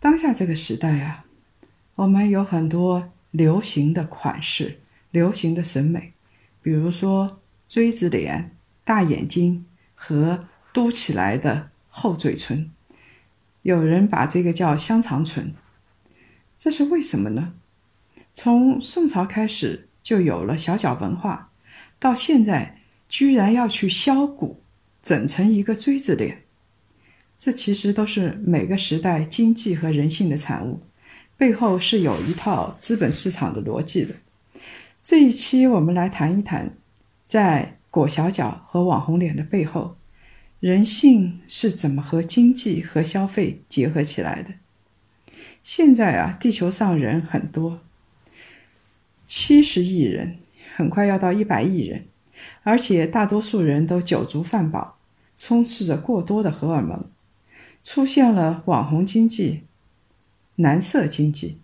当下这个时代啊，我们有很多流行的款式、流行的审美，比如说锥子脸、大眼睛和嘟起来的厚嘴唇，有人把这个叫香肠唇。这是为什么呢？从宋朝开始就有了小脚文化，到现在居然要去削骨，整成一个锥子脸。这其实都是每个时代经济和人性的产物，背后是有一套资本市场的逻辑的。这一期我们来谈一谈，在裹小脚和网红脸的背后，人性是怎么和经济和消费结合起来的。现在啊，地球上人很多，七十亿人，很快要到一百亿人，而且大多数人都酒足饭饱，充斥着过多的荷尔蒙。出现了网红经济、男色经济。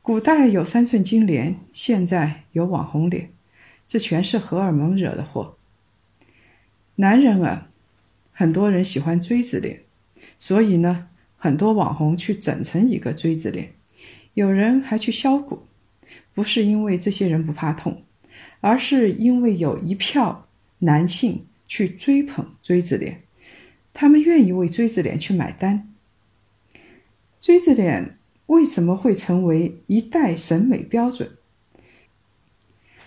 古代有三寸金莲，现在有网红脸，这全是荷尔蒙惹的祸。男人啊，很多人喜欢锥子脸，所以呢，很多网红去整成一个锥子脸，有人还去削骨，不是因为这些人不怕痛，而是因为有一票男性去追捧锥子脸。他们愿意为锥子脸去买单。锥子脸为什么会成为一代审美标准？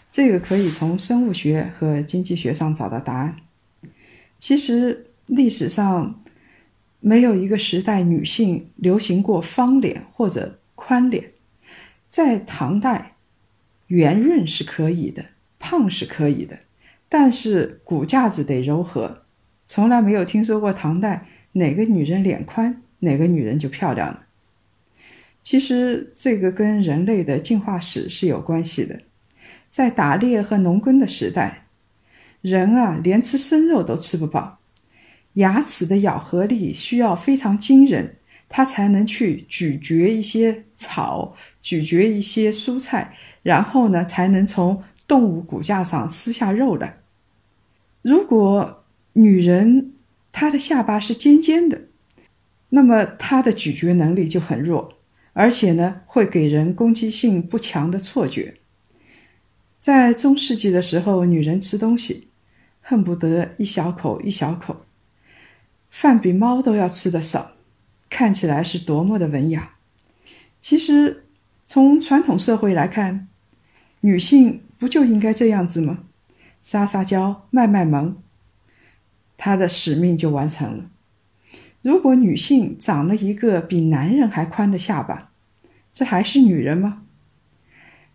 这个可以从生物学和经济学上找到答案。其实历史上没有一个时代女性流行过方脸或者宽脸。在唐代，圆润是可以的，胖是可以的，但是骨架子得柔和。从来没有听说过唐代哪个女人脸宽，哪个女人就漂亮了。其实这个跟人类的进化史是有关系的。在打猎和农耕的时代，人啊连吃生肉都吃不饱，牙齿的咬合力需要非常惊人，它才能去咀嚼一些草，咀嚼一些蔬菜，然后呢才能从动物骨架上撕下肉来。如果女人，她的下巴是尖尖的，那么她的咀嚼能力就很弱，而且呢，会给人攻击性不强的错觉。在中世纪的时候，女人吃东西恨不得一小口一小口，饭比猫都要吃的少，看起来是多么的文雅。其实，从传统社会来看，女性不就应该这样子吗？撒撒娇，卖卖萌。她的使命就完成了。如果女性长了一个比男人还宽的下巴，这还是女人吗？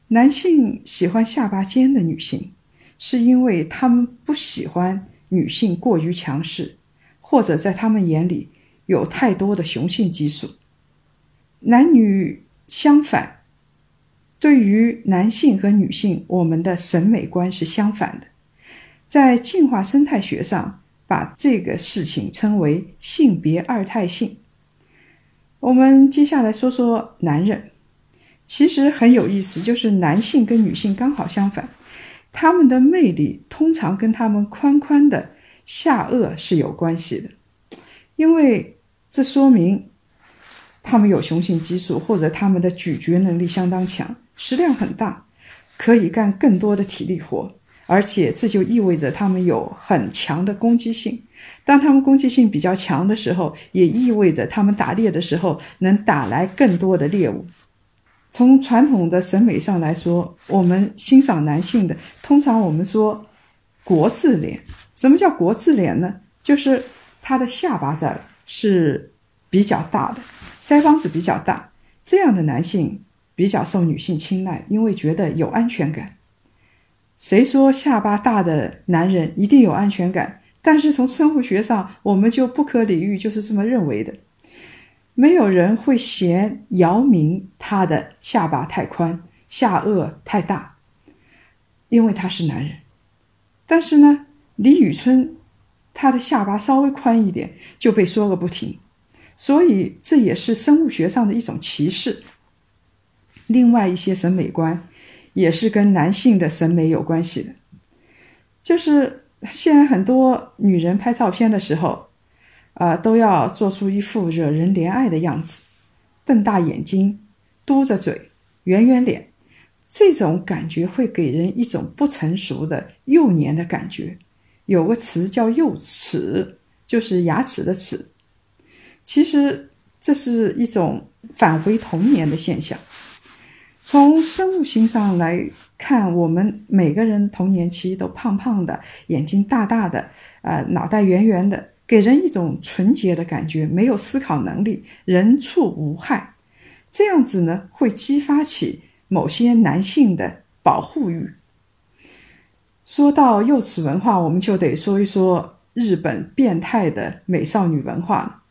男性喜欢下巴尖的女性，是因为他们不喜欢女性过于强势，或者在他们眼里有太多的雄性激素。男女相反，对于男性和女性，我们的审美观是相反的。在进化生态学上。把这个事情称为性别二态性。我们接下来说说男人，其实很有意思，就是男性跟女性刚好相反，他们的魅力通常跟他们宽宽的下颚是有关系的，因为这说明他们有雄性激素，或者他们的咀嚼能力相当强，食量很大，可以干更多的体力活。而且这就意味着他们有很强的攻击性。当他们攻击性比较强的时候，也意味着他们打猎的时候能打来更多的猎物。从传统的审美上来说，我们欣赏男性的，通常我们说国字脸。什么叫国字脸呢？就是他的下巴这儿是比较大的，腮帮子比较大，这样的男性比较受女性青睐，因为觉得有安全感。谁说下巴大的男人一定有安全感？但是从生物学上，我们就不可理喻，就是这么认为的。没有人会嫌姚明他的下巴太宽，下颚太大，因为他是男人。但是呢，李宇春他的下巴稍微宽一点就被说个不停，所以这也是生物学上的一种歧视。另外一些审美观也是跟男性的审美有关系的，就是现在很多女人拍照片的时候，啊，都要做出一副惹人怜爱的样子，瞪大眼睛，嘟着嘴，圆圆脸，这种感觉会给人一种不成熟的幼年的感觉。有个词叫“幼齿”，就是牙齿的齿。其实这是一种返回童年的现象。从生物性上来看，我们每个人童年期都胖胖的，眼睛大大的，呃，脑袋圆圆的，给人一种纯洁的感觉，没有思考能力，人畜无害。这样子呢，会激发起某些男性的保护欲。说到幼齿文化，我们就得说一说日本变态的美少女文化。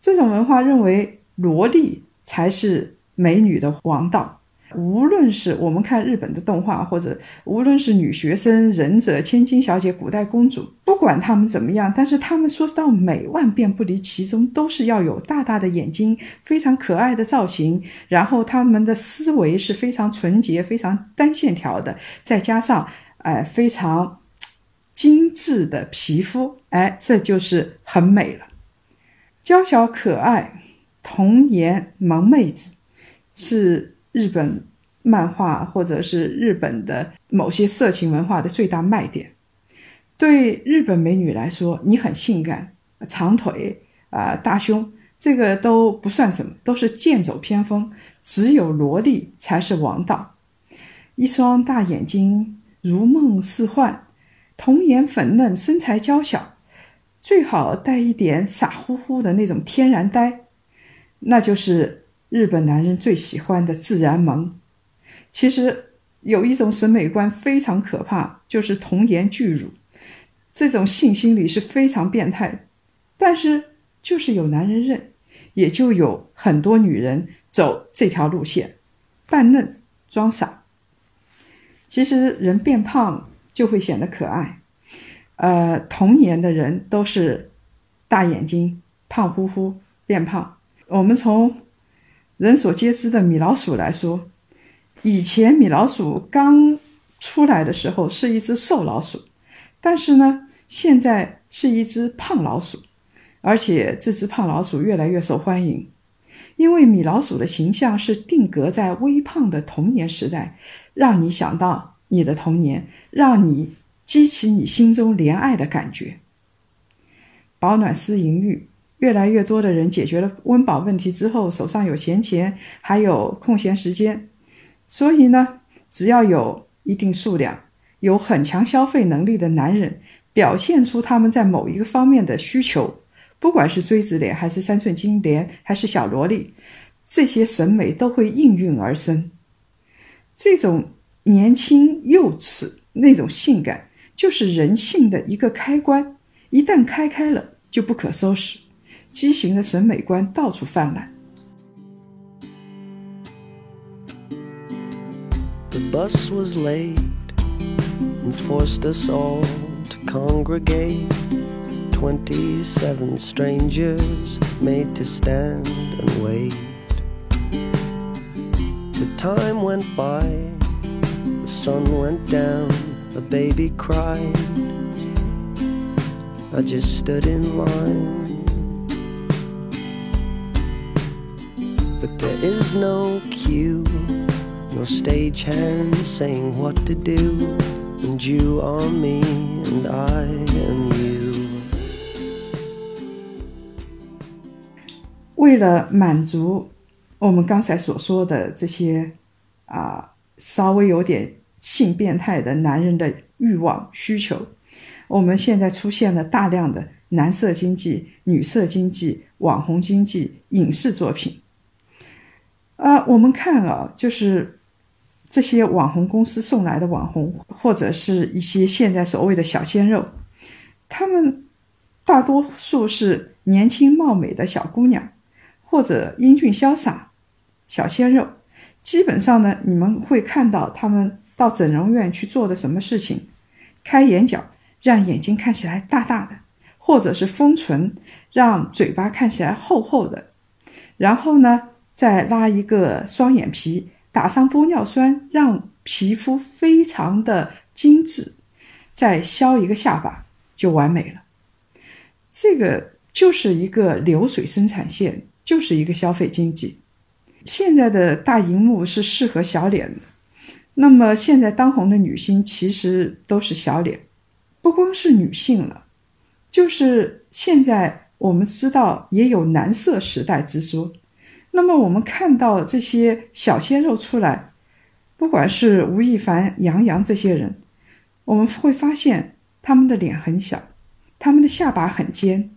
这种文化认为萝莉才是美女的王道。无论是我们看日本的动画，或者无论是女学生、忍者、千金小姐、古代公主，不管她们怎么样，但是她们说到美，万变不离其宗，都是要有大大的眼睛，非常可爱的造型，然后她们的思维是非常纯洁、非常单线条的，再加上哎非常精致的皮肤，哎，这就是很美了。娇小可爱、童颜萌妹子是。日本漫画或者是日本的某些色情文化的最大卖点，对日本美女来说，你很性感，长腿啊，大胸，这个都不算什么，都是剑走偏锋。只有萝莉才是王道，一双大眼睛，如梦似幻，童颜粉嫩，身材娇小，最好带一点傻乎乎的那种天然呆，那就是。日本男人最喜欢的自然萌，其实有一种审美观非常可怕，就是童颜巨乳。这种性心理是非常变态，但是就是有男人认，也就有很多女人走这条路线，扮嫩装傻。其实人变胖就会显得可爱，呃，童年的人都是大眼睛、胖乎乎变胖。我们从人所皆知的米老鼠来说，以前米老鼠刚出来的时候是一只瘦老鼠，但是呢，现在是一只胖老鼠，而且这只胖老鼠越来越受欢迎，因为米老鼠的形象是定格在微胖的童年时代，让你想到你的童年，让你激起你心中怜爱的感觉，保暖思淫欲。越来越多的人解决了温饱问题之后，手上有闲钱，还有空闲时间，所以呢，只要有一定数量、有很强消费能力的男人，表现出他们在某一个方面的需求，不管是锥子脸，还是三寸金莲，还是小萝莉，这些审美都会应运而生。这种年轻幼齿那种性感，就是人性的一个开关，一旦开开了，就不可收拾。畸形的审美观到处泛滥。The bus was late and forced us all to congregate. Twenty-seven strangers made to stand and wait. The time went by, the sun went down, a baby cried. I just stood in line There is no cue, no stagehand saying what to do. And you are me, and I am you. 为了满足我们刚才所说的这些啊，稍微有点性变态的男人的欲望需求，我们现在出现了大量的男色经济、女色经济、网红经济影视作品。啊，我们看啊，就是这些网红公司送来的网红，或者是一些现在所谓的小鲜肉，他们大多数是年轻貌美的小姑娘，或者英俊潇洒、小鲜肉，基本上呢，你们会看到他们到整容院去做的什么事情：开眼角，让眼睛看起来大大的；或者是丰唇，让嘴巴看起来厚厚的；然后呢，再拉一个双眼皮，打上玻尿酸，让皮肤非常的精致；再削一个下巴，就完美了。这个就是一个流水生产线，就是一个消费经济。现在的大荧幕是适合小脸的，那么现在当红的女星其实都是小脸，不光是女性了，就是现在我们知道也有男色时代之说。那么我们看到这些小鲜肉出来，不管是吴亦凡、杨洋这些人，我们会发现他们的脸很小。他们的下巴很尖，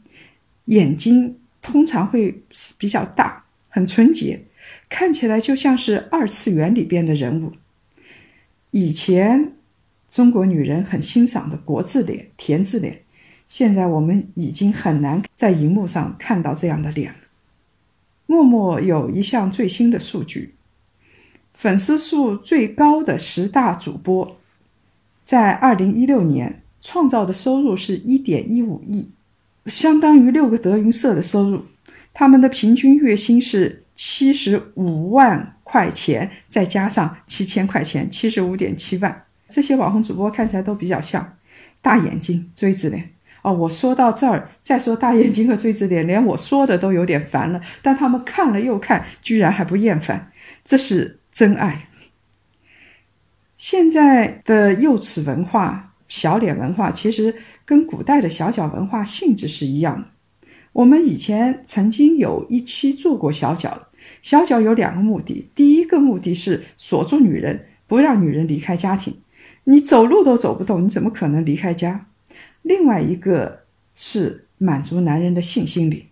眼睛通常会比较大，很纯洁，看起来就像是二次元里边的人物。以前中国女人很欣赏的国字脸、田字脸，现在我们已经很难在荧幕上看到这样的脸了。陌陌有一项最新的数据，粉丝数最高的十大主播，在二零一六年。创造的收入是一点一五亿，相当于六个德云社的收入。他们的平均月薪是七十五万块钱，再加上七千块钱，七十五点七万。这些网红主播看起来都比较像，大眼睛、锥子脸。哦，我说到这儿，再说大眼睛和锥子脸，连我说的都有点烦了。但他们看了又看，居然还不厌烦，这是真爱。现在的幼齿文化。小脸文化其实跟古代的小脚文化性质是一样的。我们以前曾经有一期做过小脚，小脚有两个目的：第一个目的是锁住女人，不让女人离开家庭。你走路都走不动，你怎么可能离开家？另外一个是满足男人的性心理。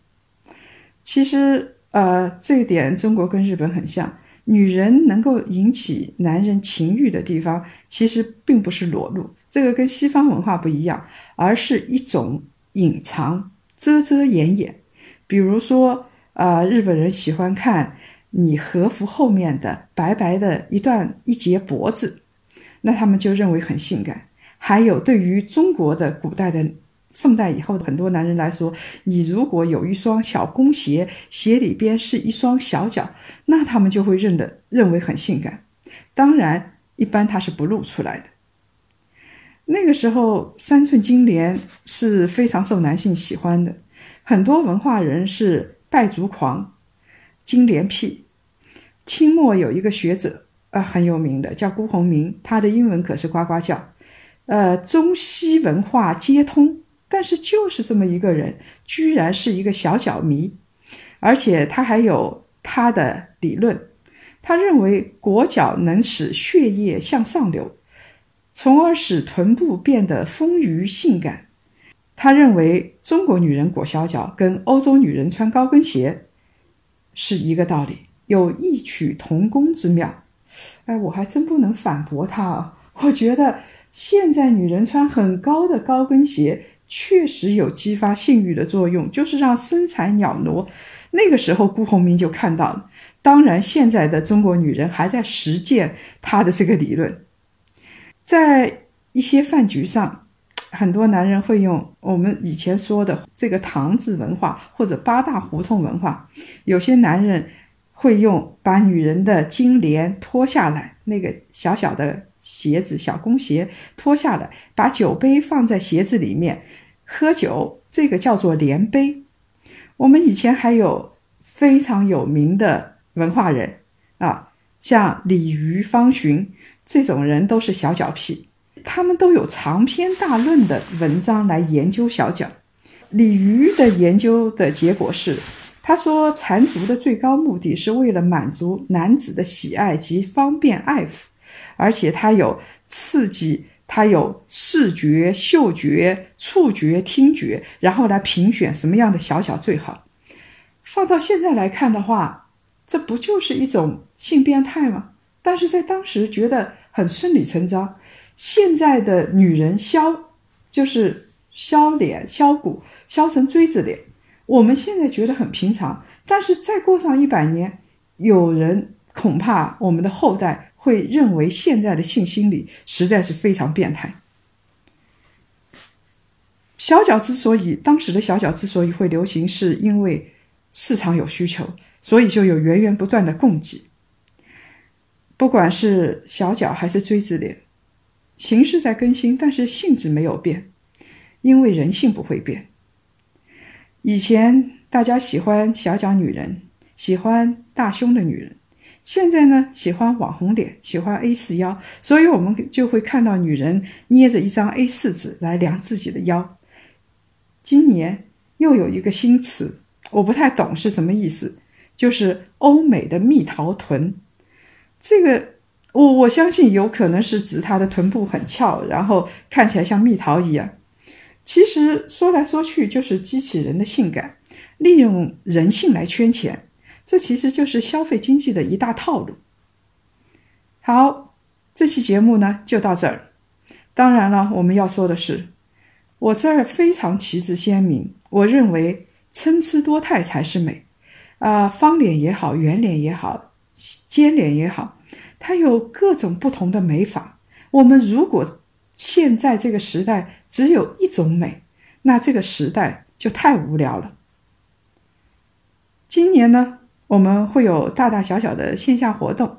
其实，呃，这一点中国跟日本很像。女人能够引起男人情欲的地方，其实并不是裸露，这个跟西方文化不一样，而是一种隐藏、遮遮掩掩。比如说，呃，日本人喜欢看你和服后面的白白的一段一截脖子，那他们就认为很性感。还有，对于中国的古代的。宋代以后的很多男人来说，你如果有一双小弓鞋，鞋里边是一双小脚，那他们就会认得认为很性感。当然，一般他是不露出来的。那个时候，三寸金莲是非常受男性喜欢的，很多文化人是拜足狂、金莲癖。清末有一个学者呃，很有名的，叫辜鸿铭，他的英文可是呱呱叫。呃，中西文化皆通。但是就是这么一个人，居然是一个小脚迷，而且他还有他的理论。他认为裹脚能使血液向上流，从而使臀部变得丰腴性感。他认为中国女人裹小脚跟欧洲女人穿高跟鞋是一个道理，有异曲同工之妙。哎，我还真不能反驳他啊！我觉得现在女人穿很高的高跟鞋。确实有激发性欲的作用，就是让身材袅娜。那个时候，辜鸿铭就看到了。当然，现在的中国女人还在实践他的这个理论。在一些饭局上，很多男人会用我们以前说的这个唐字文化或者八大胡同文化，有些男人会用把女人的金莲脱下来，那个小小的鞋子、小工鞋脱下来，把酒杯放在鞋子里面。喝酒，这个叫做连杯。我们以前还有非常有名的文化人啊，像李渔、方寻这种人都是小脚癖，他们都有长篇大论的文章来研究小脚。李渔的研究的结果是，他说缠足的最高目的是为了满足男子的喜爱及方便爱抚，而且它有刺激。它有视觉、嗅觉、触觉、听觉，然后来评选什么样的小小最好。放到现在来看的话，这不就是一种性变态吗？但是在当时觉得很顺理成章。现在的女人削，就是削脸、削骨、削成锥子脸，我们现在觉得很平常。但是再过上一百年，有人恐怕我们的后代会认为现在的性心理实在是非常变态。小脚之所以当时的小脚之所以会流行，是因为市场有需求，所以就有源源不断的供给。不管是小脚还是锥子脸，形式在更新，但是性质没有变，因为人性不会变。以前大家喜欢小脚女人，喜欢大胸的女人，现在呢喜欢网红脸，喜欢 A 四腰，所以我们就会看到女人捏着一张 A 四纸来量自己的腰。今年又有一个新词，我不太懂是什么意思，就是欧美的蜜桃臀。这个我我相信有可能是指她的臀部很翘，然后看起来像蜜桃一样。其实说来说去就是机器人的性感，利用人性来圈钱，这其实就是消费经济的一大套路。好，这期节目呢就到这儿。当然了，我们要说的是，我这儿非常旗帜鲜明，我认为参差多态才是美。啊，方脸也好，圆脸也好。尖脸也好，它有各种不同的美法。我们如果现在这个时代只有一种美，那这个时代就太无聊了。今年呢，我们会有大大小小的线下活动，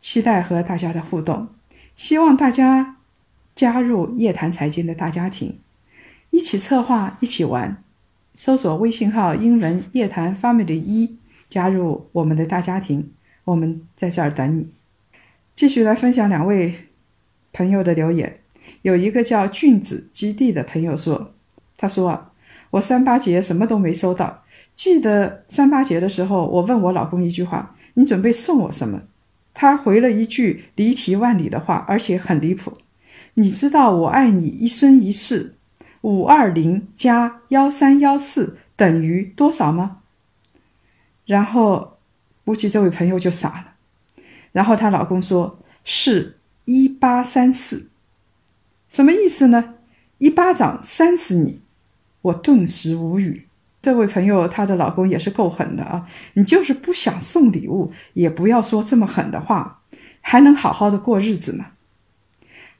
期待和大家的互动。希望大家加入夜谈财经的大家庭，一起策划，一起玩。搜索微信号“英文夜谈 Family 一”，加入我们的大家庭。我们在这儿等你。继续来分享两位朋友的留言。有一个叫俊子基地的朋友说：“他说，我三八节什么都没收到。记得三八节的时候，我问我老公一句话：你准备送我什么？他回了一句离题万里的话，而且很离谱。你知道我爱你一生一世，五二零加幺三幺四等于多少吗？然后。”估计这位朋友就傻了，然后她老公说是一八三四，什么意思呢？一巴掌扇死你！我顿时无语。这位朋友她的老公也是够狠的啊！你就是不想送礼物，也不要说这么狠的话，还能好好的过日子吗？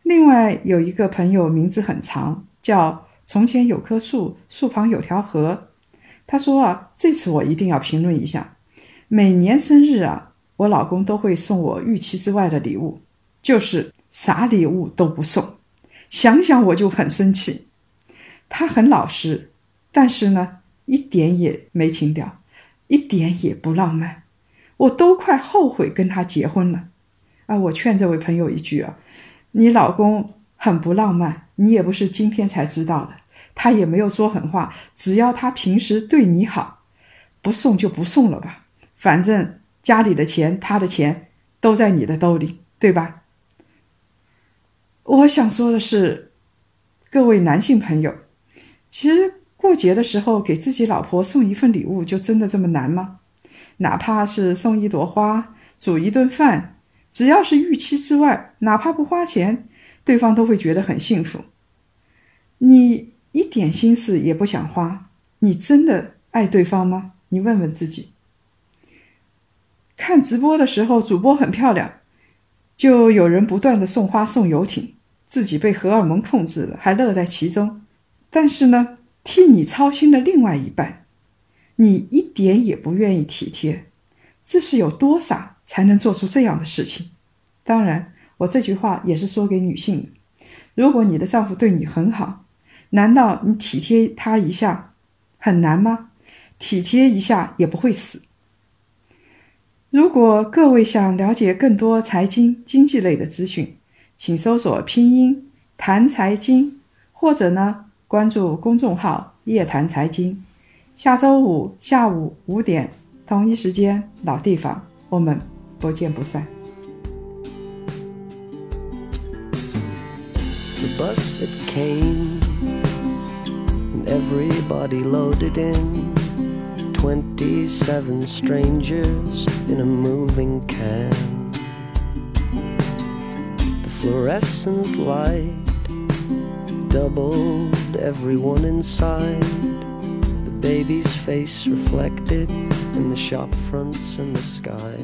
另外有一个朋友名字很长，叫从前有棵树，树旁有条河。他说啊，这次我一定要评论一下。每年生日啊，我老公都会送我预期之外的礼物，就是啥礼物都不送。想想我就很生气。他很老实，但是呢，一点也没情调，一点也不浪漫。我都快后悔跟他结婚了。啊，我劝这位朋友一句啊，你老公很不浪漫，你也不是今天才知道的。他也没有说狠话，只要他平时对你好，不送就不送了吧。反正家里的钱，他的钱都在你的兜里，对吧？我想说的是，各位男性朋友，其实过节的时候给自己老婆送一份礼物，就真的这么难吗？哪怕是送一朵花、煮一顿饭，只要是预期之外，哪怕不花钱，对方都会觉得很幸福。你一点心思也不想花，你真的爱对方吗？你问问自己。看直播的时候，主播很漂亮，就有人不断的送花送游艇，自己被荷尔蒙控制了，还乐在其中。但是呢，替你操心的另外一半，你一点也不愿意体贴，这是有多傻才能做出这样的事情？当然，我这句话也是说给女性的。如果你的丈夫对你很好，难道你体贴他一下很难吗？体贴一下也不会死。如果各位想了解更多财经经济类的资讯，请搜索拼音谈财经，或者呢关注公众号夜谈财经。下周五下午五点同一时间老地方，我们不见不散。27 strangers in a moving can. The fluorescent light doubled everyone inside. The baby's face reflected in the shop fronts and the sky.